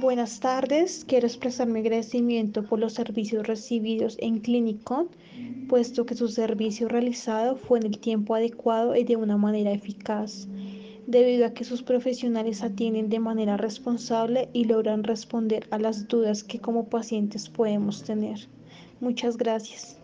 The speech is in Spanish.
Buenas tardes, quiero expresar mi agradecimiento por los servicios recibidos en Clinicon, puesto que su servicio realizado fue en el tiempo adecuado y de una manera eficaz, debido a que sus profesionales atienden de manera responsable y logran responder a las dudas que como pacientes podemos tener. Muchas gracias.